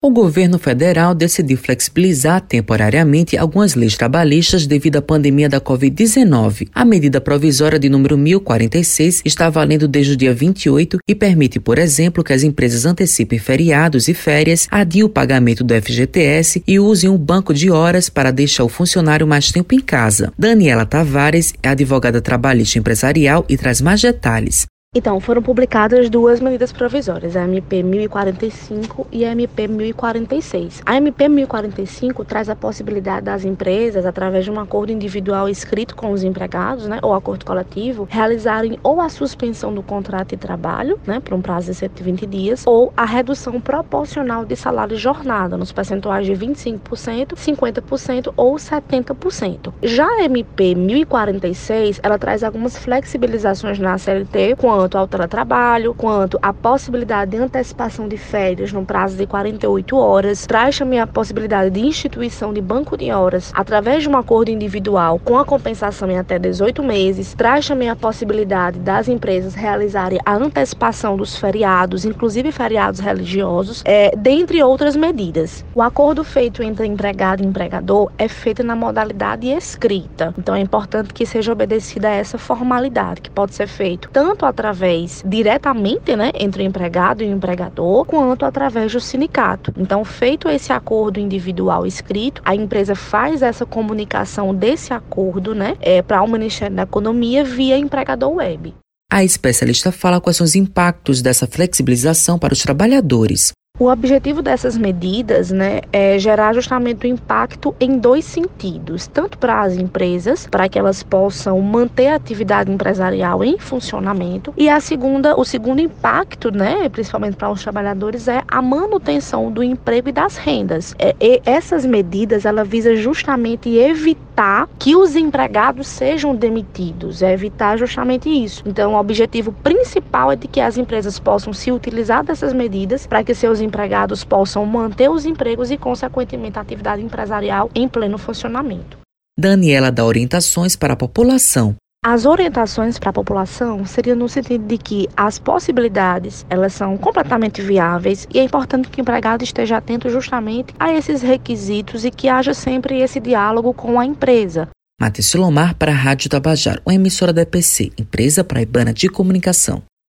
O governo federal decidiu flexibilizar temporariamente algumas leis trabalhistas devido à pandemia da Covid-19. A medida provisória de número 1046 está valendo desde o dia 28 e permite, por exemplo, que as empresas antecipem feriados e férias, adiem o pagamento do FGTS e usem um banco de horas para deixar o funcionário mais tempo em casa. Daniela Tavares é advogada trabalhista empresarial e traz mais detalhes. Então, foram publicadas duas medidas provisórias, a MP 1045 e a MP 1046. A MP 1045 traz a possibilidade das empresas, através de um acordo individual escrito com os empregados, né, ou acordo coletivo, realizarem ou a suspensão do contrato de trabalho, né, por um prazo de 120 dias, ou a redução proporcional de salário e jornada, nos percentuais de 25%, 50% ou 70%. Já a MP 1046, ela traz algumas flexibilizações na CLT, com quanto ao teletrabalho, quanto à possibilidade de antecipação de férias no prazo de 48 horas, traz também a possibilidade de instituição de banco de horas através de um acordo individual com a compensação em até 18 meses, traz também a possibilidade das empresas realizarem a antecipação dos feriados, inclusive feriados religiosos, é, dentre outras medidas. O acordo feito entre empregado e empregador é feito na modalidade escrita, então é importante que seja obedecida essa formalidade, que pode ser feito tanto através através diretamente, né, entre o empregado e o empregador, quanto através do sindicato. Então, feito esse acordo individual escrito, a empresa faz essa comunicação desse acordo, né, é, para o Ministério da Economia via empregador web. A especialista fala quais são os impactos dessa flexibilização para os trabalhadores. O objetivo dessas medidas né, é gerar justamente o impacto em dois sentidos, tanto para as empresas, para que elas possam manter a atividade empresarial em funcionamento, e a segunda, o segundo impacto, né, principalmente para os trabalhadores, é a manutenção do emprego e das rendas. É, essas medidas ela visa justamente evitar que os empregados sejam demitidos, é evitar justamente isso. Então, o objetivo principal é de que as empresas possam se utilizar dessas medidas para que seus empregados possam manter os empregos e, consequentemente, a atividade empresarial em pleno funcionamento. Daniela dá orientações para a população. As orientações para a população seriam no sentido de que as possibilidades elas são completamente viáveis e é importante que o empregado esteja atento justamente a esses requisitos e que haja sempre esse diálogo com a empresa. Matheus Lomar para a Rádio Tabajaro, uma emissora da EPC, Empresa Praibana de Comunicação.